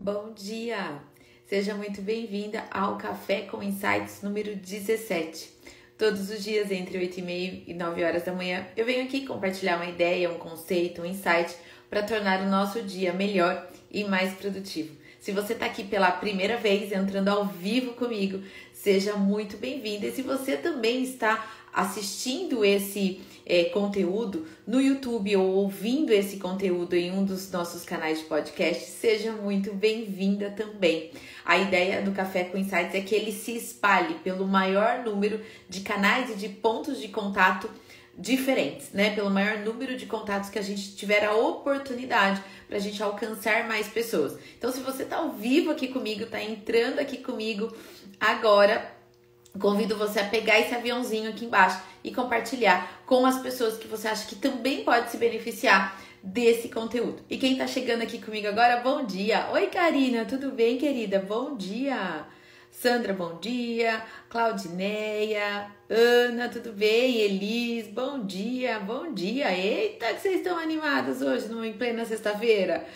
Bom dia! Seja muito bem-vinda ao Café com Insights número 17. Todos os dias, entre 8 e meia e 9 horas da manhã, eu venho aqui compartilhar uma ideia, um conceito, um insight para tornar o nosso dia melhor e mais produtivo. Se você está aqui pela primeira vez, entrando ao vivo comigo, seja muito bem-vinda. E se você também está assistindo esse é, conteúdo no YouTube ou ouvindo esse conteúdo em um dos nossos canais de podcast, seja muito bem-vinda também. A ideia do Café com Insights é que ele se espalhe pelo maior número de canais e de pontos de contato diferentes, né? Pelo maior número de contatos que a gente tiver a oportunidade para a gente alcançar mais pessoas. Então, se você está ao vivo aqui comigo, está entrando aqui comigo agora, Convido você a pegar esse aviãozinho aqui embaixo e compartilhar com as pessoas que você acha que também pode se beneficiar desse conteúdo. E quem tá chegando aqui comigo agora, bom dia. Oi, Karina, tudo bem, querida? Bom dia. Sandra, bom dia. Claudineia, Ana, tudo bem? Elis, bom dia, bom dia. Eita, que vocês estão animadas hoje, em plena sexta-feira.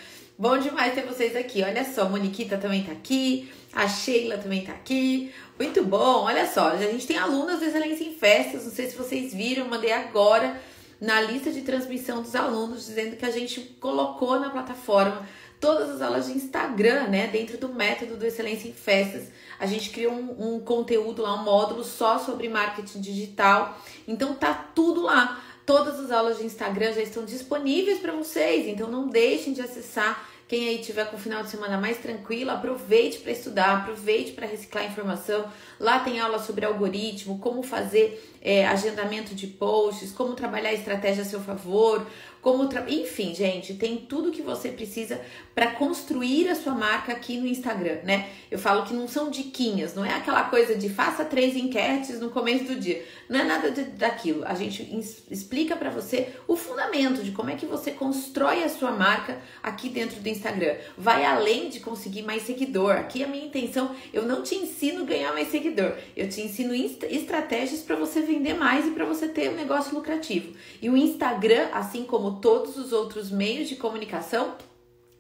Bom demais ter vocês aqui. Olha só, a Moniquita também tá aqui, a Sheila também tá aqui. Muito bom, olha só, a gente tem alunas do Excelência em Festas, não sei se vocês viram, mandei agora na lista de transmissão dos alunos, dizendo que a gente colocou na plataforma todas as aulas de Instagram, né? Dentro do método do Excelência em Festas. A gente criou um, um conteúdo lá, um módulo só sobre marketing digital. Então tá tudo lá. Todas as aulas de Instagram já estão disponíveis para vocês, então não deixem de acessar quem aí tiver com o final de semana mais tranquilo, aproveite para estudar, aproveite para reciclar informação. Lá tem aula sobre algoritmo, como fazer é, agendamento de posts, como trabalhar estratégia a seu favor, como tra... enfim, gente, tem tudo que você precisa para construir a sua marca aqui no Instagram, né? Eu falo que não são diquinhas, não é aquela coisa de faça três enquetes no começo do dia. Não é nada de, daquilo. A gente explica para você o fundamento de como é que você constrói a sua marca aqui dentro do Instagram. Vai além de conseguir mais seguidor. Aqui a minha intenção, eu não te ensino a ganhar mais seguidor. Eu te ensino estratégias para você vender mais e para você ter um negócio lucrativo. E o Instagram, assim como todos os outros meios de comunicação,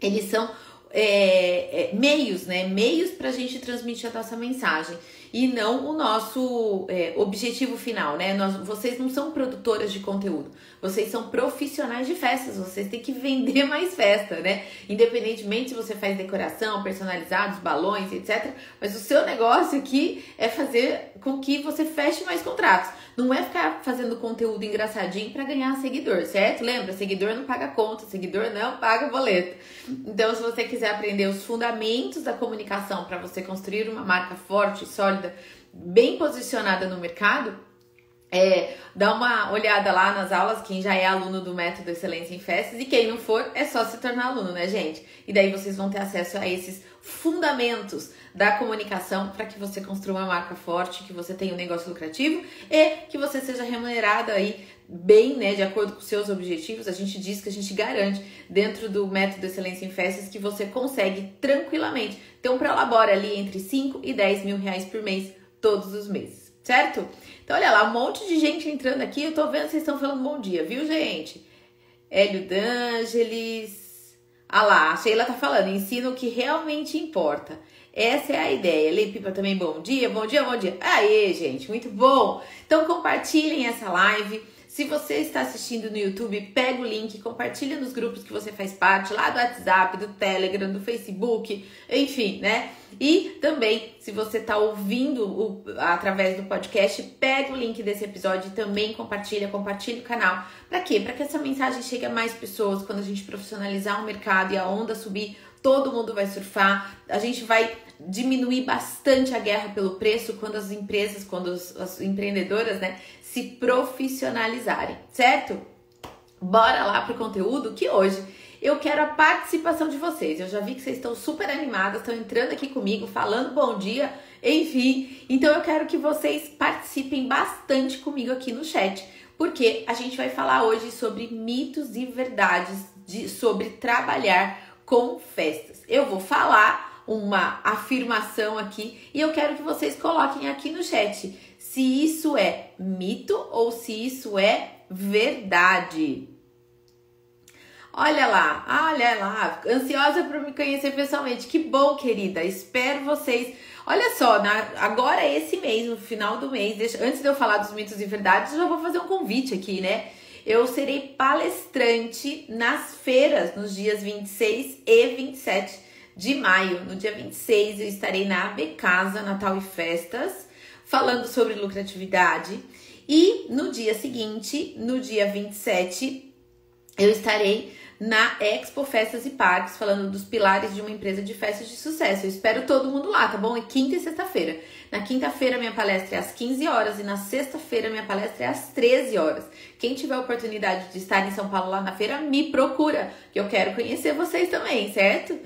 eles são é, é, meios, né? Meios para a gente transmitir a nossa mensagem e não o nosso é, objetivo final, né? Nós, vocês não são produtoras de conteúdo, vocês são profissionais de festas, vocês têm que vender mais festa, né? Independentemente se você faz decoração, personalizados, balões, etc. Mas o seu negócio aqui é fazer com que você feche mais contratos. Não é ficar fazendo conteúdo engraçadinho para ganhar seguidor, certo? Lembra, seguidor não paga conta, seguidor não paga boleto. Então, se você quiser aprender os fundamentos da comunicação para você construir uma marca forte, sólida, bem posicionada no mercado, é, dá uma olhada lá nas aulas, quem já é aluno do Método Excelência em Festas e quem não for, é só se tornar aluno, né, gente? E daí vocês vão ter acesso a esses fundamentos da comunicação para que você construa uma marca forte, que você tenha um negócio lucrativo e que você seja remunerado aí bem, né, de acordo com seus objetivos. A gente diz que a gente garante dentro do método Excelência em Festas que você consegue tranquilamente ter um prolabore ali entre 5 e 10 mil reais por mês, todos os meses, certo? Então, olha lá, um monte de gente entrando aqui. Eu tô vendo vocês estão falando bom dia, viu, gente? Hélio D'Angeles. Ah lá, a Sheila tá falando, ensina o que realmente importa. Essa é a ideia. Lei Pipa também, bom dia, bom dia, bom dia. Aê, gente, muito bom. Então compartilhem essa live. Se você está assistindo no YouTube, pega o link, compartilha nos grupos que você faz parte, lá do WhatsApp, do Telegram, do Facebook, enfim, né? E também, se você está ouvindo o, através do podcast, pega o link desse episódio e também compartilha, compartilha o canal. Para quê? Para que essa mensagem chegue a mais pessoas quando a gente profissionalizar o mercado e a onda subir, todo mundo vai surfar. A gente vai diminuir bastante a guerra pelo preço quando as empresas, quando as, as empreendedoras, né, se profissionalizarem, certo? Bora lá pro conteúdo que hoje eu quero a participação de vocês. Eu já vi que vocês estão super animadas, estão entrando aqui comigo, falando bom dia, enfim. Então eu quero que vocês participem bastante comigo aqui no chat, porque a gente vai falar hoje sobre mitos e verdades de, sobre trabalhar com festas. Eu vou falar uma afirmação aqui e eu quero que vocês coloquem aqui no chat se isso é mito ou se isso é verdade. Olha lá, olha lá, ansiosa por me conhecer pessoalmente. Que bom, querida. Espero vocês. Olha só, na, agora esse mês, no final do mês, deixa, antes de eu falar dos mitos e verdades, eu já vou fazer um convite aqui, né? Eu serei palestrante nas feiras nos dias 26 e 27 de maio. No dia 26 eu estarei na AB Casa Natal e Festas, falando sobre lucratividade. E no dia seguinte, no dia 27, eu estarei na Expo Festas e Parques, falando dos pilares de uma empresa de festas de sucesso. Eu espero todo mundo lá, tá bom? É quinta e sexta-feira. Na quinta-feira, minha palestra é às 15 horas e na sexta-feira, minha palestra é às 13 horas. Quem tiver oportunidade de estar em São Paulo lá na feira, me procura, que eu quero conhecer vocês também, certo?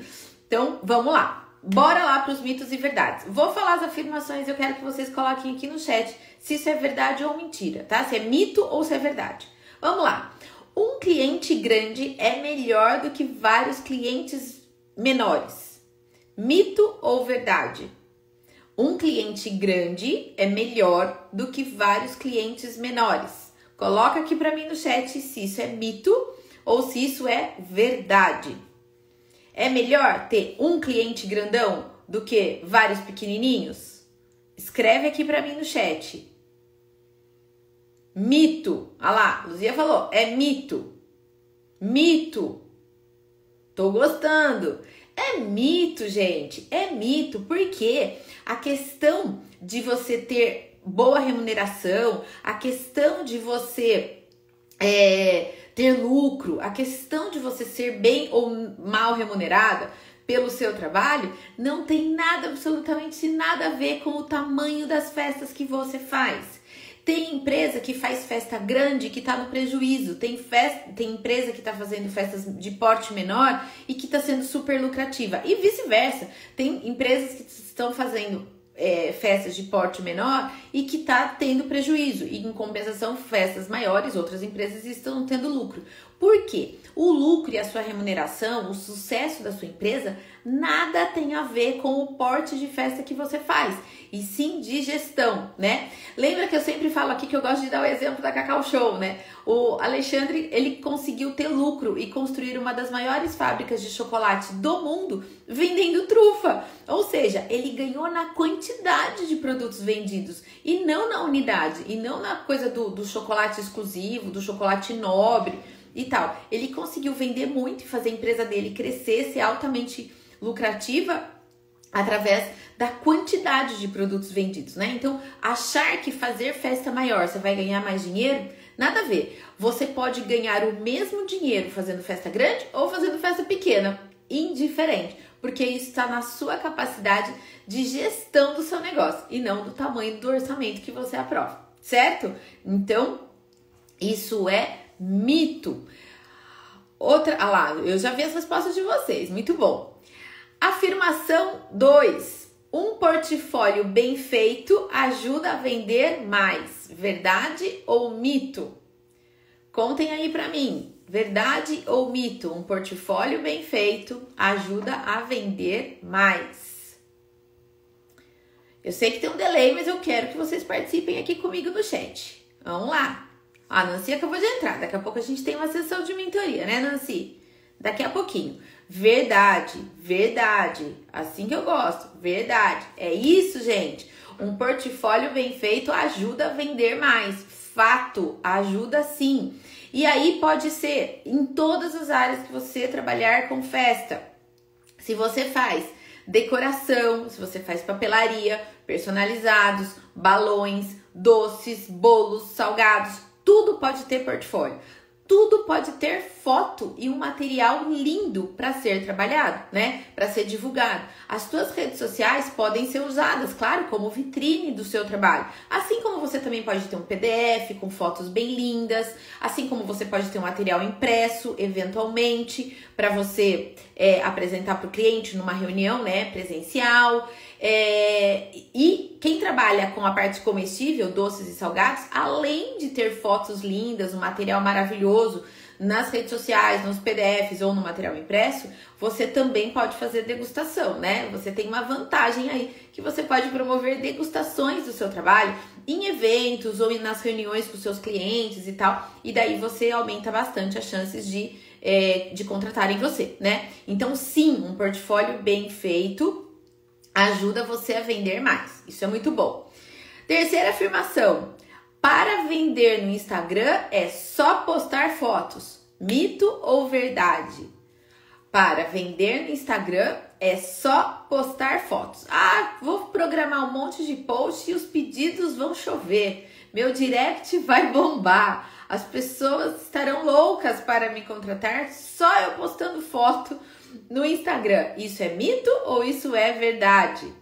Então, vamos lá. Bora lá para os mitos e verdades. Vou falar as afirmações, eu quero que vocês coloquem aqui no chat se isso é verdade ou mentira, tá? Se é mito ou se é verdade. Vamos lá. Um cliente grande é melhor do que vários clientes menores. Mito ou verdade? Um cliente grande é melhor do que vários clientes menores. Coloca aqui para mim no chat se isso é mito ou se isso é verdade. É melhor ter um cliente grandão do que vários pequenininhos? Escreve aqui para mim no chat. Mito. Olha lá, Luzia falou, é mito. Mito. Tô gostando. É mito, gente. É mito, porque a questão de você ter boa remuneração, a questão de você é, ter lucro, a questão de você ser bem ou mal remunerada pelo seu trabalho, não tem nada, absolutamente nada a ver com o tamanho das festas que você faz. Tem empresa que faz festa grande que está no prejuízo. Tem, festa, tem empresa que está fazendo festas de porte menor e que está sendo super lucrativa. E vice-versa. Tem empresas que estão fazendo é, festas de porte menor e que está tendo prejuízo. E em compensação, festas maiores, outras empresas estão tendo lucro. Por quê? O lucro e a sua remuneração, o sucesso da sua empresa, nada tem a ver com o porte de festa que você faz e sim de gestão, né? Lembra que eu sempre falo aqui que eu gosto de dar o exemplo da Cacau Show, né? O Alexandre, ele conseguiu ter lucro e construir uma das maiores fábricas de chocolate do mundo vendendo trufa. Ou seja, ele ganhou na quantidade de produtos vendidos e não na unidade, e não na coisa do, do chocolate exclusivo, do chocolate nobre e tal. Ele conseguiu vender muito e fazer a empresa dele crescer, ser altamente lucrativa através da quantidade de produtos vendidos, né? Então, achar que fazer festa maior você vai ganhar mais dinheiro, nada a ver. Você pode ganhar o mesmo dinheiro fazendo festa grande ou fazendo festa pequena, indiferente, porque isso está na sua capacidade de gestão do seu negócio e não do tamanho do orçamento que você aprova, certo? Então, isso é mito. Outra, ah lá, eu já vi as respostas de vocês, muito bom. Afirmação 2. Um portfólio bem feito ajuda a vender mais. Verdade ou mito? Contem aí para mim. Verdade ou mito? Um portfólio bem feito ajuda a vender mais. Eu sei que tem um delay, mas eu quero que vocês participem aqui comigo no chat. Vamos lá. A Nancy acabou de entrar. Daqui a pouco a gente tem uma sessão de mentoria, né, Nancy? Daqui a pouquinho. Verdade, verdade. Assim que eu gosto, verdade. É isso, gente. Um portfólio bem feito ajuda a vender mais. Fato, ajuda sim. E aí pode ser em todas as áreas que você trabalhar com festa. Se você faz decoração, se você faz papelaria, personalizados, balões, doces, bolos, salgados, tudo pode ter portfólio tudo pode ter foto e um material lindo para ser trabalhado, né? Para ser divulgado. As suas redes sociais podem ser usadas, claro, como vitrine do seu trabalho. Assim como você também pode ter um PDF com fotos bem lindas, assim como você pode ter um material impresso, eventualmente, para você é, apresentar para o cliente numa reunião, né, presencial. É, e quem trabalha com a parte comestível, doces e salgados, além de ter fotos lindas, um material maravilhoso nas redes sociais, nos PDFs ou no material impresso, você também pode fazer degustação, né? Você tem uma vantagem aí que você pode promover degustações do seu trabalho em eventos ou nas reuniões com seus clientes e tal, e daí você aumenta bastante as chances de é, de contratarem você, né? Então, sim, um portfólio bem feito ajuda você a vender mais. Isso é muito bom. Terceira afirmação: para vender no Instagram é só postar fotos. Mito ou verdade? Para vender no Instagram é só postar fotos. Ah, vou programar um monte de posts e os pedidos vão chover. Meu direct vai bombar. As pessoas estarão loucas para me contratar só eu postando foto no Instagram. Isso é mito ou isso é verdade?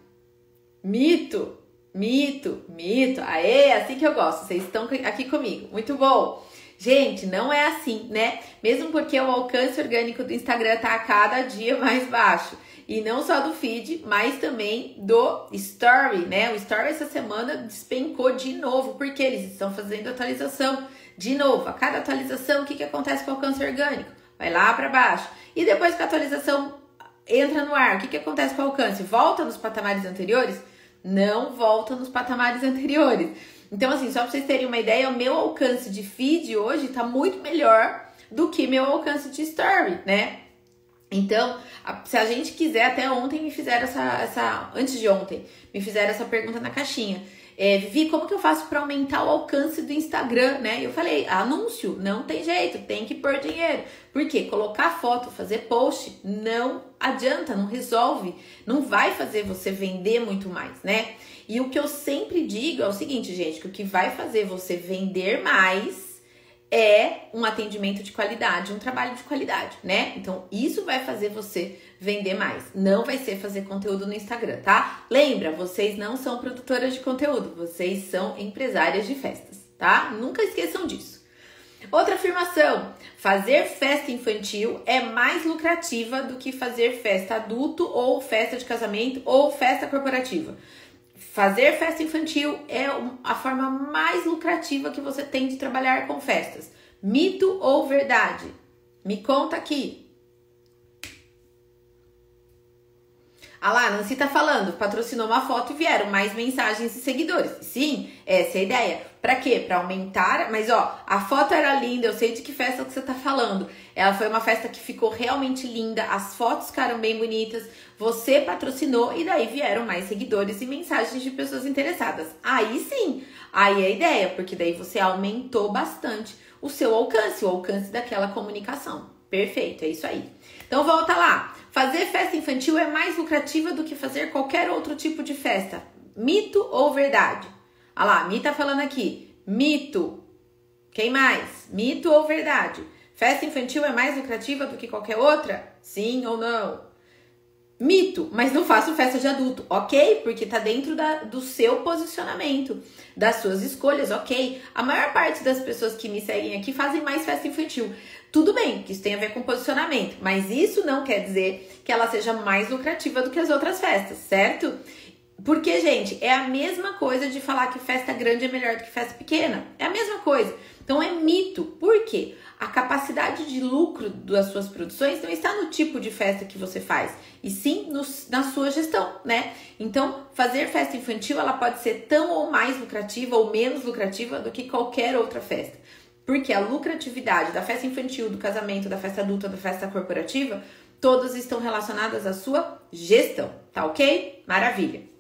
Mito, mito, mito. Aê, assim que eu gosto. Vocês estão aqui comigo. Muito bom. Gente, não é assim, né? Mesmo porque o alcance orgânico do Instagram tá a cada dia mais baixo. E não só do feed, mas também do Story, né? O Story essa semana despencou de novo, porque eles estão fazendo atualização de novo. A cada atualização, o que, que acontece com o alcance orgânico? Vai lá para baixo. E depois que a atualização entra no ar, o que, que acontece com o alcance? Volta nos patamares anteriores? Não volta nos patamares anteriores. Então, assim, só para vocês terem uma ideia, o meu alcance de feed hoje está muito melhor do que meu alcance de story, né? Então, se a gente quiser, até ontem me fizeram essa, essa antes de ontem, me fizeram essa pergunta na caixinha. É, Vivi, como que eu faço para aumentar o alcance do Instagram, né? Eu falei, anúncio, não tem jeito, tem que pôr dinheiro. Por quê? Colocar foto, fazer post, não adianta, não resolve, não vai fazer você vender muito mais, né? E o que eu sempre digo é o seguinte, gente, que o que vai fazer você vender mais é um atendimento de qualidade, um trabalho de qualidade, né? Então, isso vai fazer você vender mais. Não vai ser fazer conteúdo no Instagram, tá? Lembra, vocês não são produtoras de conteúdo, vocês são empresárias de festas, tá? Nunca esqueçam disso. Outra afirmação: fazer festa infantil é mais lucrativa do que fazer festa adulto ou festa de casamento ou festa corporativa. Fazer festa infantil é a forma mais lucrativa que você tem de trabalhar com festas. Mito ou verdade? Me conta aqui. Ah lá, Nancy tá falando, patrocinou uma foto e vieram mais mensagens e seguidores. Sim, essa é a ideia. Pra quê? Pra aumentar. Mas ó, a foto era linda, eu sei de que festa que você tá falando. Ela foi uma festa que ficou realmente linda, as fotos ficaram bem bonitas. Você patrocinou e daí vieram mais seguidores e mensagens de pessoas interessadas. Aí sim, aí é a ideia, porque daí você aumentou bastante o seu alcance, o alcance daquela comunicação. Perfeito, é isso aí. Então volta lá. Fazer festa infantil é mais lucrativa do que fazer qualquer outro tipo de festa. Mito ou verdade? Olha lá, Mi tá falando aqui. Mito. Quem mais? Mito ou verdade? Festa infantil é mais lucrativa do que qualquer outra? Sim ou não? Mito, mas não faço festa de adulto, ok? Porque tá dentro da, do seu posicionamento, das suas escolhas, ok? A maior parte das pessoas que me seguem aqui fazem mais festa infantil. Tudo bem, que isso tem a ver com posicionamento, mas isso não quer dizer que ela seja mais lucrativa do que as outras festas, certo? Porque, gente, é a mesma coisa de falar que festa grande é melhor do que festa pequena. É a mesma coisa. Então é mito. Por quê? A capacidade de lucro das suas produções não está no tipo de festa que você faz, e sim no, na sua gestão, né? Então, fazer festa infantil ela pode ser tão ou mais lucrativa ou menos lucrativa do que qualquer outra festa. Porque a lucratividade da festa infantil, do casamento, da festa adulta, da festa corporativa, todas estão relacionadas à sua gestão, tá ok? Maravilha.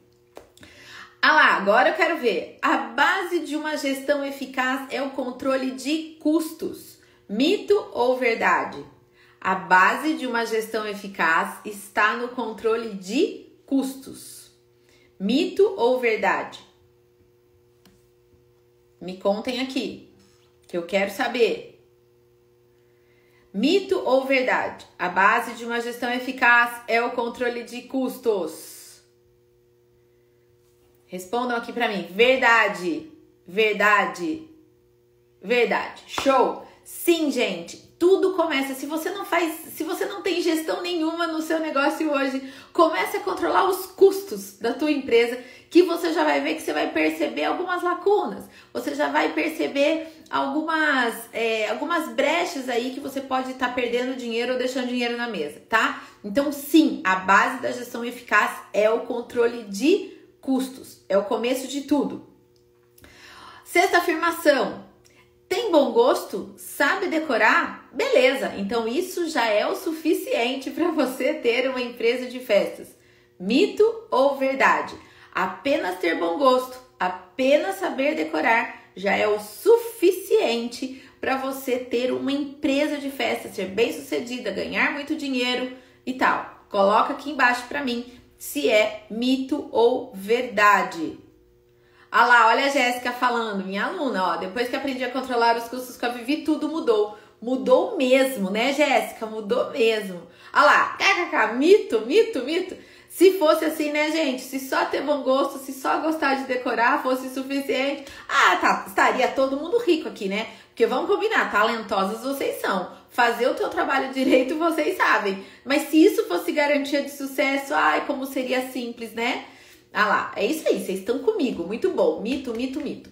Ah lá, agora eu quero ver. A base de uma gestão eficaz é o controle de custos. Mito ou verdade? A base de uma gestão eficaz está no controle de custos. Mito ou verdade? Me contem aqui que eu quero saber. Mito ou verdade? A base de uma gestão eficaz é o controle de custos. Respondam aqui para mim. Verdade. Verdade. Verdade. Show. Sim, gente. Tudo começa. Se você não faz, se você não tem gestão nenhuma no seu negócio hoje, comece a controlar os custos da tua empresa, que você já vai ver que você vai perceber algumas lacunas. Você já vai perceber algumas, é, algumas brechas aí que você pode estar tá perdendo dinheiro ou deixando dinheiro na mesa, tá? Então, sim, a base da gestão eficaz é o controle de custos, é o começo de tudo. Sexta afirmação: Tem bom gosto? Sabe decorar? Beleza, então isso já é o suficiente para você ter uma empresa de festas. Mito ou verdade? Apenas ter bom gosto, apenas saber decorar já é o suficiente para você ter uma empresa de festas, ser bem sucedida, ganhar muito dinheiro e tal. Coloca aqui embaixo para mim se é mito ou verdade. Ah lá, olha a Jéssica falando, minha aluna, ó, depois que aprendi a controlar os custos com a Vivi, tudo mudou. Mudou mesmo, né, Jéssica? Mudou mesmo. Ah lá, kkk, mito, mito, mito. Se fosse assim, né, gente? Se só ter bom gosto, se só gostar de decorar fosse suficiente, ah, tá, estaria todo mundo rico aqui, né? Porque vamos combinar, talentosos vocês são. Fazer o teu trabalho direito vocês sabem. Mas se isso fosse garantia de sucesso, ai, como seria simples, né? Ah lá, é isso aí, vocês estão comigo. Muito bom. Mito, mito, mito.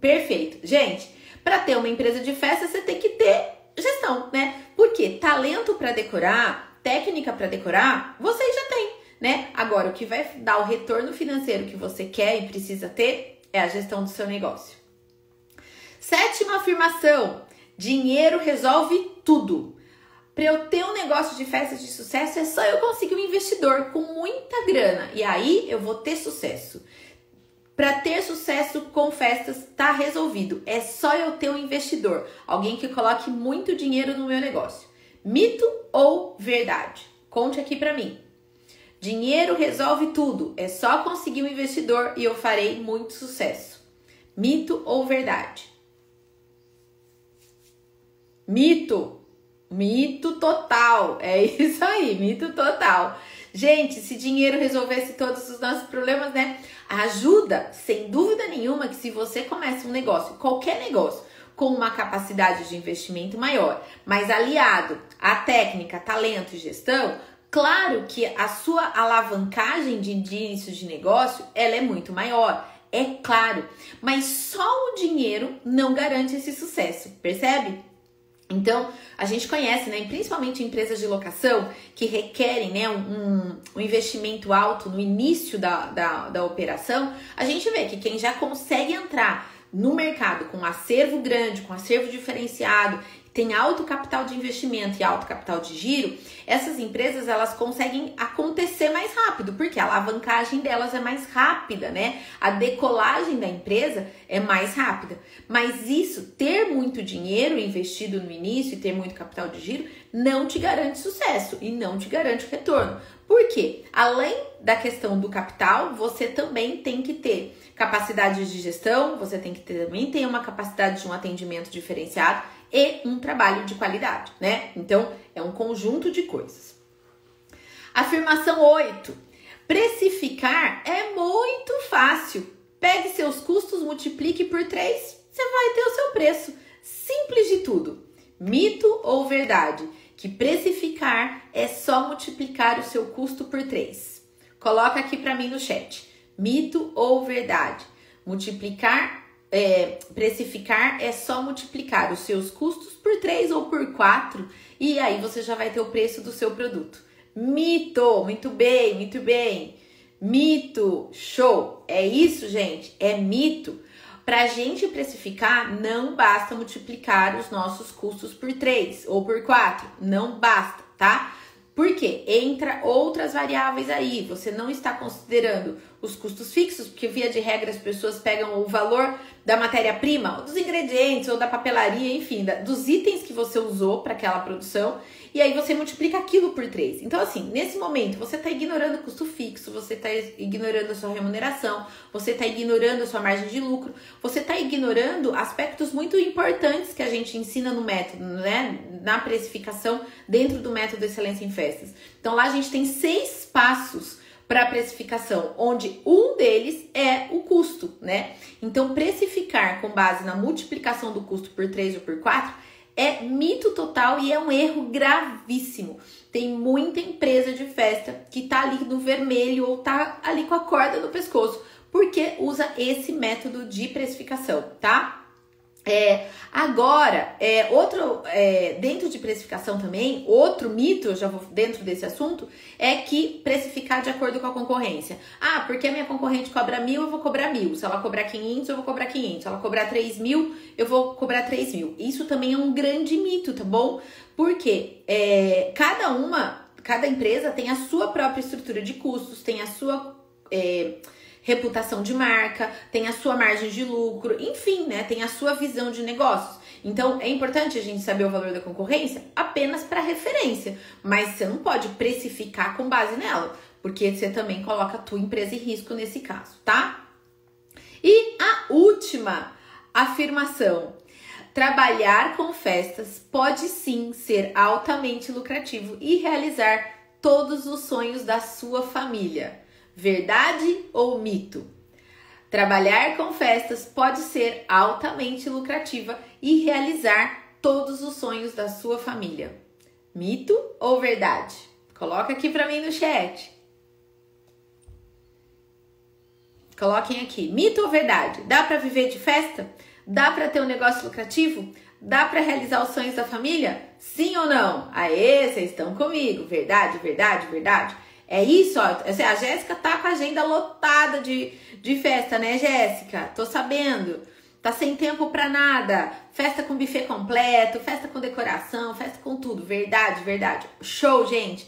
Perfeito. Gente, para ter uma empresa de festa, você tem que ter gestão, né? Porque talento para decorar, técnica para decorar, vocês já têm, né? Agora, o que vai dar o retorno financeiro que você quer e precisa ter é a gestão do seu negócio. Sétima afirmação: dinheiro resolve tudo. Para eu ter um negócio de festas de sucesso, é só eu conseguir um investidor com muita grana e aí eu vou ter sucesso. Para ter sucesso com festas, tá resolvido. É só eu ter um investidor, alguém que coloque muito dinheiro no meu negócio. Mito ou verdade? Conte aqui para mim. Dinheiro resolve tudo. É só conseguir um investidor e eu farei muito sucesso. Mito ou verdade? Mito. Mito total. É isso aí, mito total. Gente, se dinheiro resolvesse todos os nossos problemas, né? Ajuda, sem dúvida nenhuma, que se você começa um negócio, qualquer negócio, com uma capacidade de investimento maior, mas aliado à técnica, talento e gestão, claro que a sua alavancagem de início de negócio, ela é muito maior. É claro, mas só o dinheiro não garante esse sucesso, percebe? Então, a gente conhece, né, principalmente empresas de locação que requerem né, um, um investimento alto no início da, da, da operação, a gente vê que quem já consegue entrar no mercado com acervo grande, com acervo diferenciado tem alto capital de investimento e alto capital de giro, essas empresas elas conseguem acontecer mais rápido, porque a alavancagem delas é mais rápida, né? A decolagem da empresa é mais rápida. Mas isso, ter muito dinheiro investido no início e ter muito capital de giro, não te garante sucesso e não te garante retorno. Por quê? Além da questão do capital, você também tem que ter capacidade de gestão, você tem que ter, também ter uma capacidade de um atendimento diferenciado e um trabalho de qualidade, né? Então, é um conjunto de coisas. Afirmação 8. Precificar é muito fácil. Pegue seus custos, multiplique por 3, você vai ter o seu preço. Simples de tudo. Mito ou verdade? Que precificar é só multiplicar o seu custo por 3. Coloca aqui para mim no chat. Mito ou verdade? Multiplicar é, precificar é só multiplicar os seus custos por 3 ou por 4 e aí você já vai ter o preço do seu produto. Mito, muito bem, muito bem. Mito, show. É isso, gente, é mito. Para a gente precificar, não basta multiplicar os nossos custos por 3 ou por 4, não basta, tá? Porque entra outras variáveis aí. Você não está considerando os custos fixos, porque via de regra as pessoas pegam o valor da matéria-prima, dos ingredientes ou da papelaria, enfim, da, dos itens que você usou para aquela produção e aí você multiplica aquilo por 3. Então, assim, nesse momento, você está ignorando o custo fixo, você está ignorando a sua remuneração, você está ignorando a sua margem de lucro, você está ignorando aspectos muito importantes que a gente ensina no método, né? Na precificação dentro do método Excelência em Festas. Então, lá a gente tem seis passos para precificação, onde um deles é o custo, né? Então, precificar com base na multiplicação do custo por 3 ou por 4 é mito total e é um erro gravíssimo. Tem muita empresa de festa que tá ali no vermelho ou tá ali com a corda no pescoço, porque usa esse método de precificação, tá? É, agora, é, outro, é, dentro de precificação também, outro mito, eu já vou dentro desse assunto, é que precificar de acordo com a concorrência. Ah, porque a minha concorrente cobra mil, eu vou cobrar mil. Se ela cobrar 500, eu vou cobrar 500. Se ela cobrar 3 mil, eu vou cobrar 3 mil. Isso também é um grande mito, tá bom? Porque é, cada uma, cada empresa tem a sua própria estrutura de custos, tem a sua é, reputação de marca, tem a sua margem de lucro, enfim, né? Tem a sua visão de negócios. Então é importante a gente saber o valor da concorrência apenas para referência, mas você não pode precificar com base nela, porque você também coloca a tua empresa em risco nesse caso, tá? E a última afirmação: trabalhar com festas pode sim ser altamente lucrativo e realizar todos os sonhos da sua família. Verdade ou mito? Trabalhar com festas pode ser altamente lucrativa e realizar todos os sonhos da sua família. Mito ou verdade? Coloca aqui para mim no chat. Coloquem aqui, mito ou verdade? Dá para viver de festa? Dá para ter um negócio lucrativo? Dá para realizar os sonhos da família? Sim ou não? Aê, vocês estão comigo. Verdade, verdade, verdade. É isso, ó. A Jéssica tá com a agenda lotada de, de festa, né, Jéssica? Tô sabendo. Tá sem tempo para nada. Festa com buffet completo, festa com decoração, festa com tudo. Verdade, verdade. Show, gente.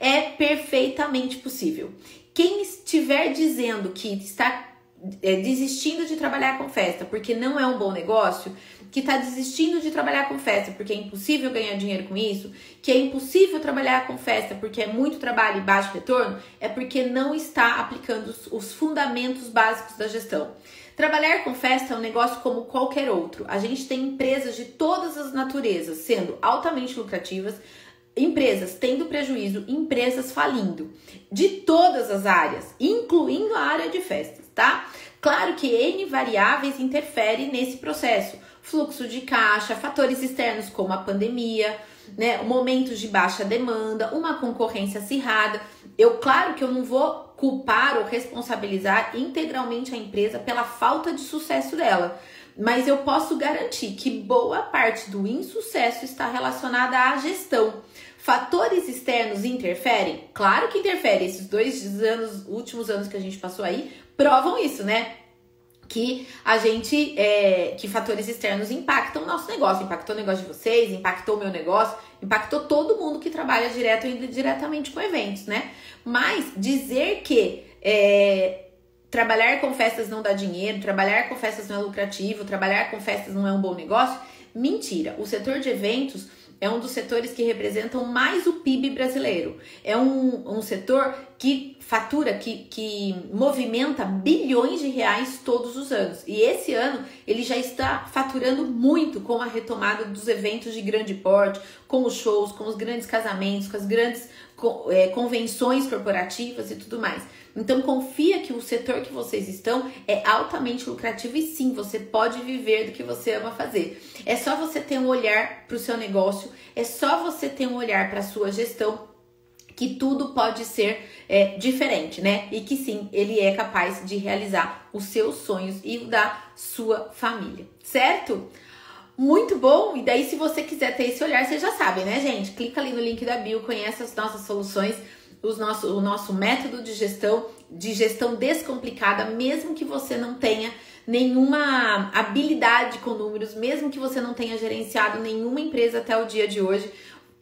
É perfeitamente possível. Quem estiver dizendo que está é, desistindo de trabalhar com festa porque não é um bom negócio, que está desistindo de trabalhar com festa porque é impossível ganhar dinheiro com isso, que é impossível trabalhar com festa porque é muito trabalho e baixo retorno, é porque não está aplicando os, os fundamentos básicos da gestão. Trabalhar com festa é um negócio como qualquer outro. A gente tem empresas de todas as naturezas sendo altamente lucrativas, empresas tendo prejuízo, empresas falindo, de todas as áreas, incluindo a área de festas, tá? Claro que N variáveis interferem nesse processo fluxo de caixa, fatores externos como a pandemia, né, momentos de baixa demanda, uma concorrência acirrada. Eu, claro que eu não vou culpar ou responsabilizar integralmente a empresa pela falta de sucesso dela, mas eu posso garantir que boa parte do insucesso está relacionada à gestão. Fatores externos interferem? Claro que interferem. Esses dois anos, últimos anos que a gente passou aí, provam isso, né? que a gente, é, que fatores externos impactam o nosso negócio, impactou o negócio de vocês, impactou o meu negócio, impactou todo mundo que trabalha direto ou indiretamente com eventos, né? Mas dizer que é, trabalhar com festas não dá dinheiro, trabalhar com festas não é lucrativo, trabalhar com festas não é um bom negócio, mentira. O setor de eventos é um dos setores que representam mais o PIB brasileiro. É um, um setor que fatura, que, que movimenta bilhões de reais todos os anos. E esse ano ele já está faturando muito com a retomada dos eventos de grande porte, com os shows, com os grandes casamentos, com as grandes convenções corporativas e tudo mais. Então confia que o setor que vocês estão é altamente lucrativo e sim, você pode viver do que você ama fazer. É só você ter um olhar para o seu negócio, é só você ter um olhar para a sua gestão que tudo pode ser é, diferente, né? E que sim, ele é capaz de realizar os seus sonhos e o da sua família, certo? Muito bom! E daí, se você quiser ter esse olhar, você já sabe, né, gente? Clica ali no link da bio, conhece as nossas soluções os nosso, o nosso método de gestão, de gestão descomplicada, mesmo que você não tenha nenhuma habilidade com números, mesmo que você não tenha gerenciado nenhuma empresa até o dia de hoje,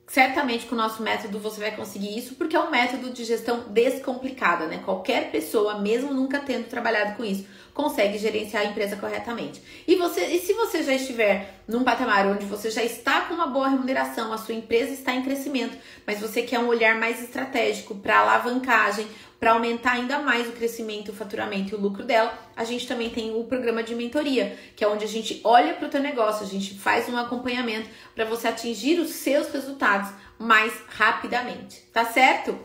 certamente com o nosso método você vai conseguir isso, porque é um método de gestão descomplicada, né? Qualquer pessoa, mesmo nunca tendo trabalhado com isso, consegue gerenciar a empresa corretamente. E você, e se você já estiver num patamar onde você já está com uma boa remuneração, a sua empresa está em crescimento, mas você quer um olhar mais estratégico para alavancagem, para aumentar ainda mais o crescimento, o faturamento e o lucro dela, a gente também tem o programa de mentoria, que é onde a gente olha para o teu negócio, a gente faz um acompanhamento para você atingir os seus resultados mais rapidamente, tá certo?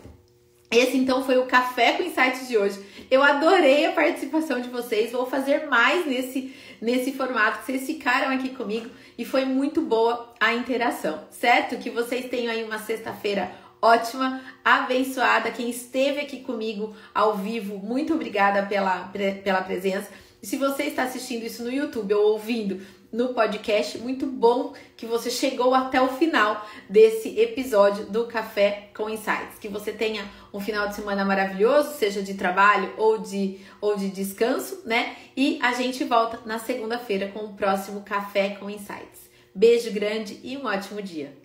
Esse então foi o Café com Insights de hoje. Eu adorei a participação de vocês. Vou fazer mais nesse, nesse formato vocês ficaram aqui comigo e foi muito boa a interação, certo? Que vocês tenham aí uma sexta-feira ótima, abençoada. Quem esteve aqui comigo ao vivo, muito obrigada pela, pela presença. Se você está assistindo isso no YouTube ou ouvindo no podcast. Muito bom que você chegou até o final desse episódio do Café com Insights. Que você tenha um final de semana maravilhoso, seja de trabalho ou de, ou de descanso, né? E a gente volta na segunda-feira com o próximo Café com Insights. Beijo grande e um ótimo dia!